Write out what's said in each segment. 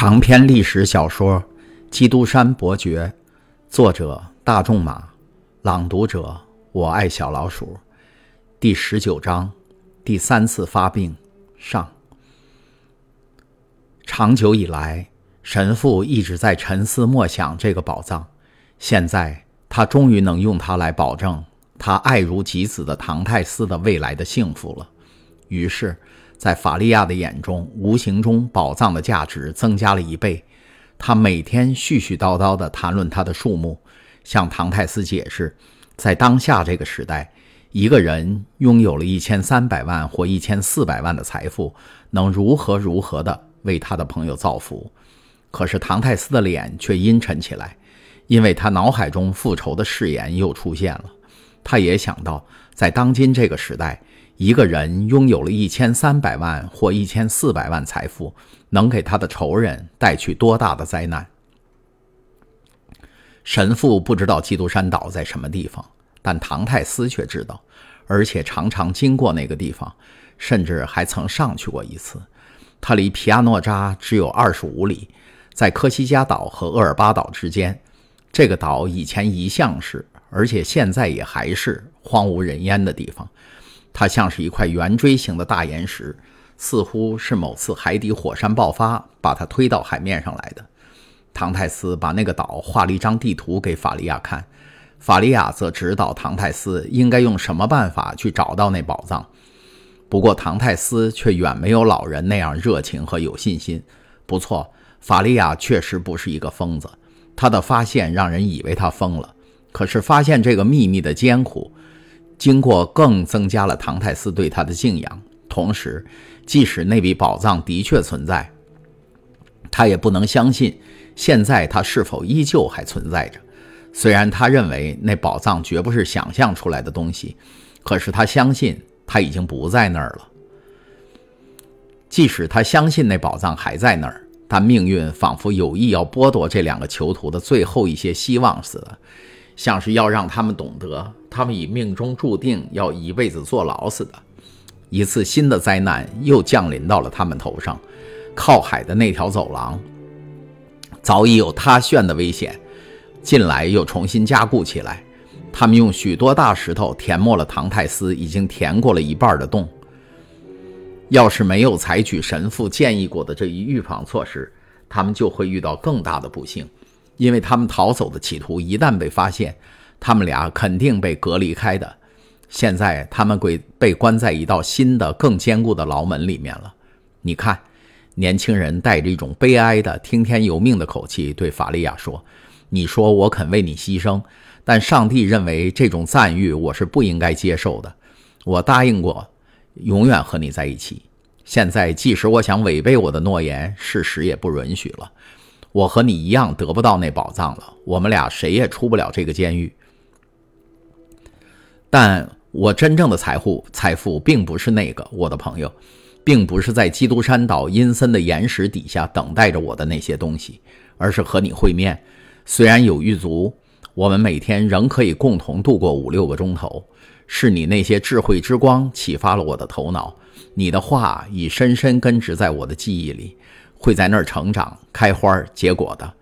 长篇历史小说《基督山伯爵》，作者大仲马，朗读者我爱小老鼠，第十九章，第三次发病上。长久以来，神父一直在沉思默想这个宝藏，现在他终于能用它来保证他爱如己子的唐泰斯的未来的幸福了。于是。在法利亚的眼中，无形中宝藏的价值增加了一倍。他每天絮絮叨叨地谈论它的数目，向唐泰斯解释，在当下这个时代，一个人拥有了一千三百万或一千四百万的财富，能如何如何地为他的朋友造福。可是唐泰斯的脸却阴沉起来，因为他脑海中复仇的誓言又出现了。他也想到，在当今这个时代。一个人拥有了一千三百万或一千四百万财富，能给他的仇人带去多大的灾难？神父不知道基督山岛在什么地方，但唐泰斯却知道，而且常常经过那个地方，甚至还曾上去过一次。他离皮亚诺扎只有二十五里，在科西嘉岛和厄尔巴岛之间。这个岛以前一向是，而且现在也还是荒无人烟的地方。它像是一块圆锥形的大岩石，似乎是某次海底火山爆发把它推到海面上来的。唐泰斯把那个岛画了一张地图给法利亚看，法利亚则指导唐泰斯应该用什么办法去找到那宝藏。不过唐泰斯却远没有老人那样热情和有信心。不错，法利亚确实不是一个疯子，他的发现让人以为他疯了。可是发现这个秘密的艰苦。经过更增加了唐泰斯对他的敬仰，同时，即使那笔宝藏的确存在，他也不能相信现在它是否依旧还存在着。虽然他认为那宝藏绝不是想象出来的东西，可是他相信他已经不在那儿了。即使他相信那宝藏还在那儿，但命运仿佛有意要剥夺这两个囚徒的最后一些希望似的。像是要让他们懂得，他们已命中注定要一辈子坐牢似的。一次新的灾难又降临到了他们头上。靠海的那条走廊早已有塌陷的危险，近来又重新加固起来。他们用许多大石头填没了唐泰斯已经填过了一半的洞。要是没有采取神父建议过的这一预防措施，他们就会遇到更大的不幸。因为他们逃走的企图一旦被发现，他们俩肯定被隔离开的。现在他们被被关在一道新的、更坚固的牢门里面了。你看，年轻人带着一种悲哀的听天由命的口气对法利亚说：“你说我肯为你牺牲，但上帝认为这种赞誉我是不应该接受的。我答应过，永远和你在一起。现在，即使我想违背我的诺言，事实也不允许了。”我和你一样得不到那宝藏了，我们俩谁也出不了这个监狱。但我真正的财富，财富并不是那个，我的朋友，并不是在基督山岛阴森的岩石底下等待着我的那些东西，而是和你会面。虽然有狱卒，我们每天仍可以共同度过五六个钟头。是你那些智慧之光启发了我的头脑，你的话已深深根植在我的记忆里。会在那儿成长、开花、结果的。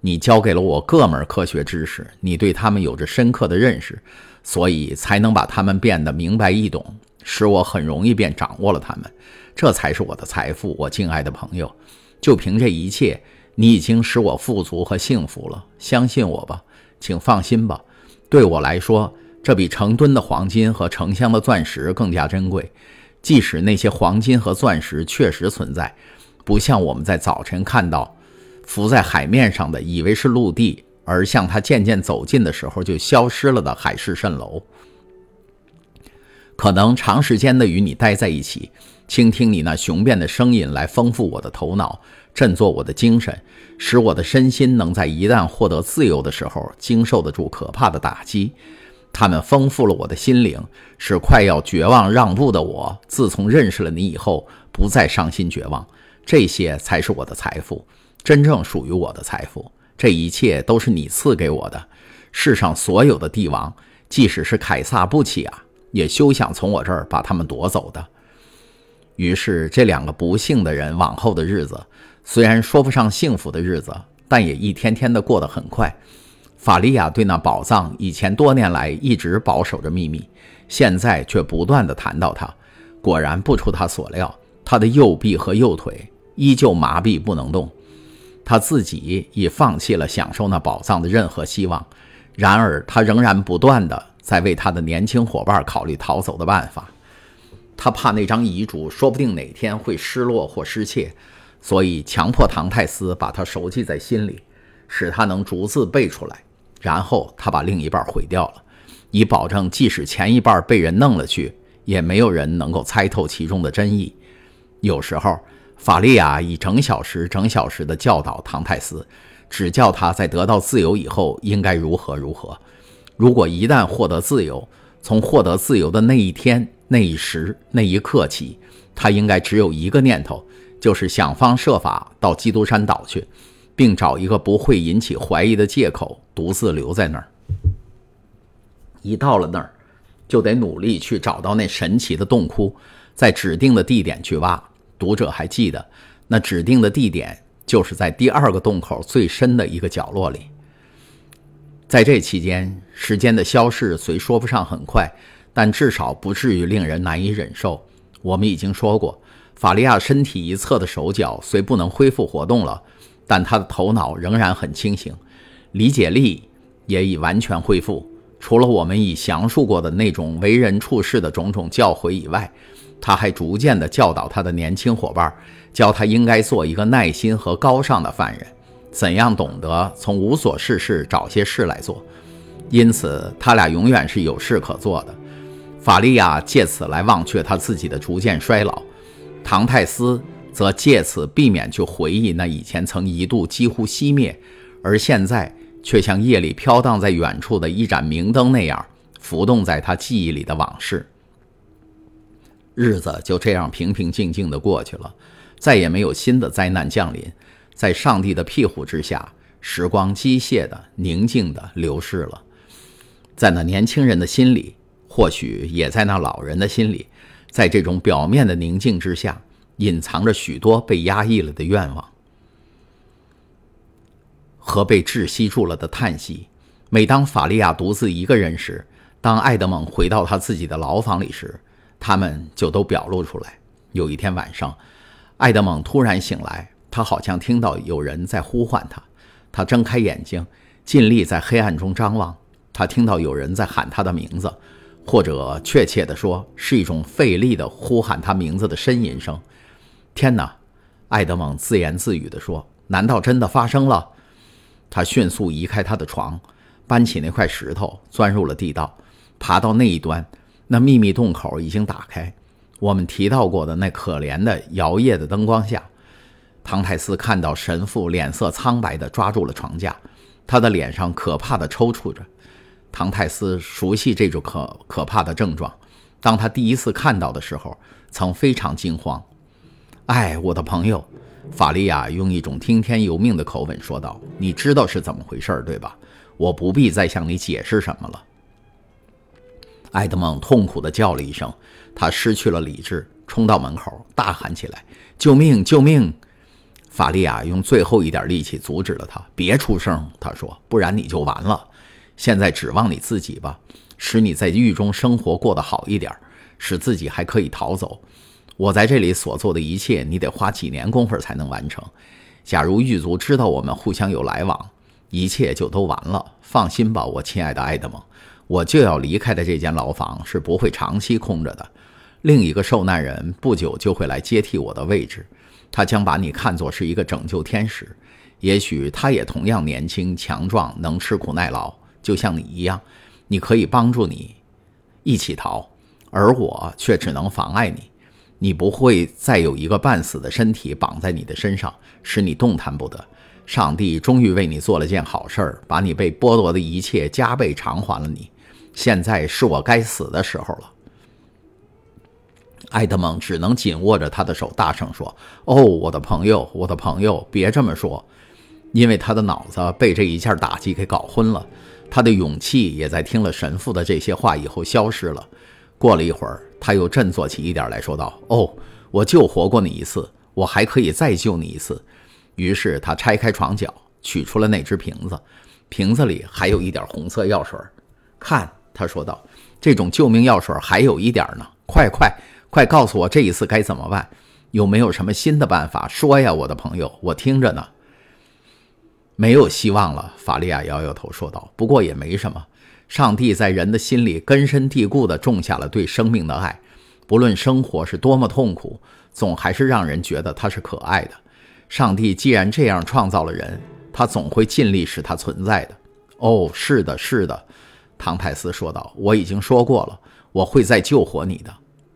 你教给了我各门科学知识，你对他们有着深刻的认识，所以才能把他们变得明白易懂，使我很容易便掌握了他们。这才是我的财富，我敬爱的朋友。就凭这一切，你已经使我富足和幸福了。相信我吧，请放心吧。对我来说，这比成吨的黄金和成箱的钻石更加珍贵。即使那些黄金和钻石确实存在。不像我们在早晨看到浮在海面上的，以为是陆地，而向它渐渐走近的时候就消失了的海市蜃楼。可能长时间的与你待在一起，倾听你那雄辩的声音，来丰富我的头脑，振作我的精神，使我的身心能在一旦获得自由的时候，经受得住可怕的打击。他们丰富了我的心灵，使快要绝望让步的我，自从认识了你以后，不再伤心绝望。这些才是我的财富，真正属于我的财富。这一切都是你赐给我的。世上所有的帝王，即使是凯撒布奇亚，也休想从我这儿把他们夺走的。于是，这两个不幸的人往后的日子，虽然说不上幸福的日子，但也一天天的过得很快。法利亚对那宝藏以前多年来一直保守着秘密，现在却不断的谈到它。果然不出他所料，他的右臂和右腿依旧麻痹不能动。他自己已放弃了享受那宝藏的任何希望，然而他仍然不断的在为他的年轻伙伴考虑逃走的办法。他怕那张遗嘱说不定哪天会失落或失窃，所以强迫唐泰斯把它熟记在心里，使他能逐字背出来。然后他把另一半毁掉了，以保证即使前一半被人弄了去，也没有人能够猜透其中的真意。有时候。法利亚以整小时、整小时的教导唐泰斯，指教他在得到自由以后应该如何如何。如果一旦获得自由，从获得自由的那一天、那一时、那一刻起，他应该只有一个念头，就是想方设法到基督山岛去，并找一个不会引起怀疑的借口，独自留在那儿。一到了那儿，就得努力去找到那神奇的洞窟，在指定的地点去挖。读者还记得，那指定的地点就是在第二个洞口最深的一个角落里。在这期间，时间的消逝虽说不上很快，但至少不至于令人难以忍受。我们已经说过，法利亚身体一侧的手脚虽不能恢复活动了，但他的头脑仍然很清醒，理解力也已完全恢复。除了我们已详述过的那种为人处事的种种教诲以外，他还逐渐地教导他的年轻伙伴，教他应该做一个耐心和高尚的犯人，怎样懂得从无所事事找些事来做。因此，他俩永远是有事可做的。法利亚借此来忘却他自己的逐渐衰老，唐泰斯则借此避免去回忆那以前曾一度几乎熄灭，而现在却像夜里飘荡在远处的一盏明灯那样浮动在他记忆里的往事。日子就这样平平静静地过去了，再也没有新的灾难降临。在上帝的庇护之下，时光机械的、宁静的流逝了。在那年轻人的心里，或许也在那老人的心里，在这种表面的宁静之下，隐藏着许多被压抑了的愿望和被窒息住了的叹息。每当法利亚独自一个人时，当爱德蒙回到他自己的牢房里时，他们就都表露出来。有一天晚上，爱德蒙突然醒来，他好像听到有人在呼唤他。他睁开眼睛，尽力在黑暗中张望。他听到有人在喊他的名字，或者确切地说，是一种费力的呼喊他名字的呻吟声。天哪！爱德蒙自言自语地说：“难道真的发生了？”他迅速移开他的床，搬起那块石头，钻入了地道，爬到那一端。那秘密洞口已经打开，我们提到过的那可怜的摇曳的灯光下，唐泰斯看到神父脸色苍白地抓住了床架，他的脸上可怕地抽搐着。唐泰斯熟悉这种可可怕的症状，当他第一次看到的时候，曾非常惊慌。哎，我的朋友，法利亚用一种听天由命的口吻说道：“你知道是怎么回事，对吧？我不必再向你解释什么了。”埃德蒙痛苦地叫了一声，他失去了理智，冲到门口，大喊起来：“救命！救命！”法利亚用最后一点力气阻止了他：“别出声！”他说，“不然你就完了。现在指望你自己吧，使你在狱中生活过得好一点，使自己还可以逃走。我在这里所做的一切，你得花几年功夫才能完成。假如狱卒知道我们互相有来往，一切就都完了。放心吧，我亲爱的埃德蒙。”我就要离开的这间牢房是不会长期空着的，另一个受难人不久就会来接替我的位置，他将把你看作是一个拯救天使，也许他也同样年轻强壮，能吃苦耐劳，就像你一样，你可以帮助你一起逃，而我却只能妨碍你，你不会再有一个半死的身体绑在你的身上，使你动弹不得。上帝终于为你做了件好事儿，把你被剥夺的一切加倍偿还了你。现在是我该死的时候了。埃德蒙只能紧握着他的手，大声说：“哦，我的朋友，我的朋友，别这么说。”因为他的脑子被这一下打击给搞昏了，他的勇气也在听了神父的这些话以后消失了。过了一会儿，他又振作起一点来说道：“哦，我救活过你一次，我还可以再救你一次。于是他拆开床角，取出了那只瓶子，瓶子里还有一点红色药水。看，他说道：“这种救命药水还有一点呢，快快快，告诉我这一次该怎么办？有没有什么新的办法？说呀，我的朋友，我听着呢。”没有希望了，法利亚摇摇头说道。不过也没什么，上帝在人的心里根深蒂固地种下了对生命的爱，不论生活是多么痛苦，总还是让人觉得它是可爱的。上帝既然这样创造了人，他总会尽力使它存在的。哦，是的，是的，唐泰斯说道。我已经说过了，我会再救活你的。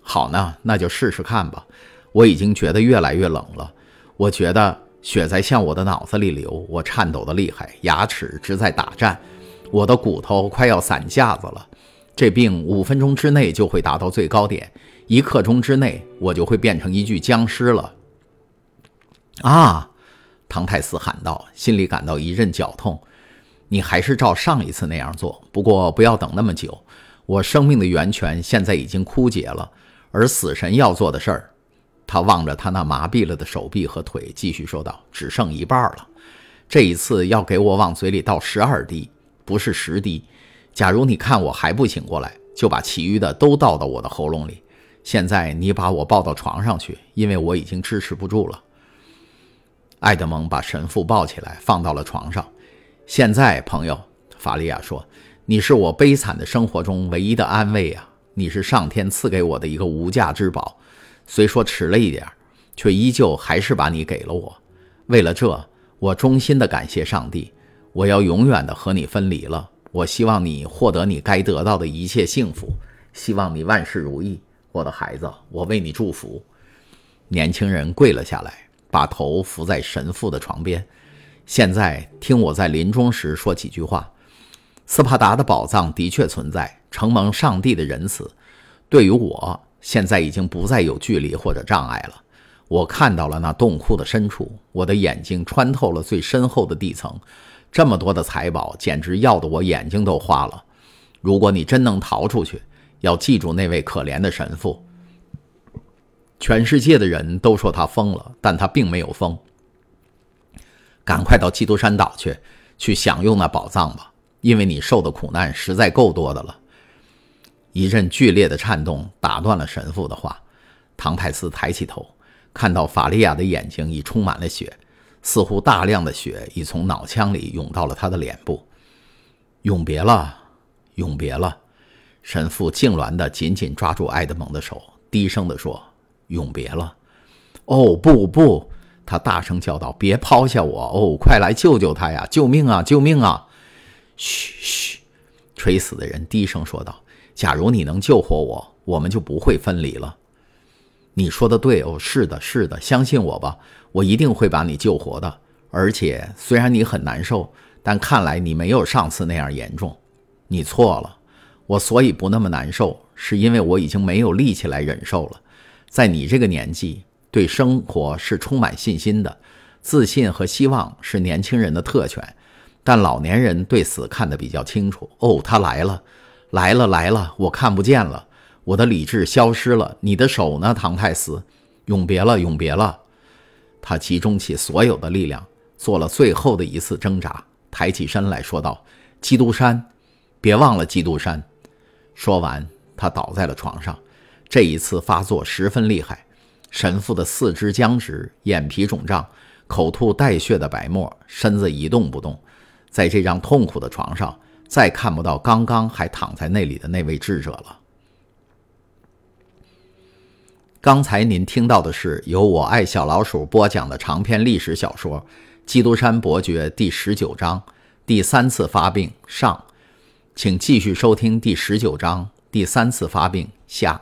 好呢，那就试试看吧。我已经觉得越来越冷了，我觉得。血在向我的脑子里流，我颤抖的厉害，牙齿直在打颤，我的骨头快要散架子了。这病五分钟之内就会达到最高点，一刻钟之内我就会变成一具僵尸了。啊！唐泰斯喊道，心里感到一阵绞痛。你还是照上一次那样做，不过不要等那么久。我生命的源泉现在已经枯竭了，而死神要做的事儿。他望着他那麻痹了的手臂和腿，继续说道：“只剩一半了，这一次要给我往嘴里倒十二滴，不是十滴。假如你看我还不醒过来，就把其余的都倒到我的喉咙里。现在你把我抱到床上去，因为我已经支持不住了。”艾德蒙把神父抱起来，放到了床上。现在，朋友，法利亚说：“你是我悲惨的生活中唯一的安慰啊！你是上天赐给我的一个无价之宝。”虽说迟了一点却依旧还是把你给了我。为了这，我衷心的感谢上帝。我要永远的和你分离了。我希望你获得你该得到的一切幸福，希望你万事如意，我的孩子。我为你祝福。年轻人跪了下来，把头伏在神父的床边。现在听我在临终时说几句话。斯帕达的宝藏的确存在，承蒙上帝的仁慈，对于我。现在已经不再有距离或者障碍了。我看到了那洞窟的深处，我的眼睛穿透了最深厚的地层。这么多的财宝，简直要得我眼睛都花了。如果你真能逃出去，要记住那位可怜的神父。全世界的人都说他疯了，但他并没有疯。赶快到基督山岛去，去享用那宝藏吧，因为你受的苦难实在够多的了。一阵剧烈的颤动打断了神父的话。唐泰斯抬起头，看到法利亚的眼睛已充满了血，似乎大量的血已从脑腔里涌到了他的脸部。永别了，永别了！神父痉挛地紧紧抓住埃德蒙的手，低声地说：“永别了。”哦，不不！他大声叫道：“别抛下我！哦，快来救救他呀！救命啊！救命啊！”嘘嘘，垂死的人低声说道。假如你能救活我，我们就不会分离了。你说的对哦，是的，是的，相信我吧，我一定会把你救活的。而且虽然你很难受，但看来你没有上次那样严重。你错了，我所以不那么难受，是因为我已经没有力气来忍受了。在你这个年纪，对生活是充满信心的，自信和希望是年轻人的特权，但老年人对死看得比较清楚。哦，他来了。来了来了，我看不见了，我的理智消失了。你的手呢，唐泰斯？永别了，永别了。他集中起所有的力量，做了最后的一次挣扎，抬起身来说道：“基督山，别忘了基督山。”说完，他倒在了床上。这一次发作十分厉害，神父的四肢僵直，眼皮肿胀，口吐带血的白沫，身子一动不动，在这张痛苦的床上。再看不到刚刚还躺在那里的那位智者了。刚才您听到的是由我爱小老鼠播讲的长篇历史小说《基督山伯爵》第十九章第三次发病上，请继续收听第十九章第三次发病下。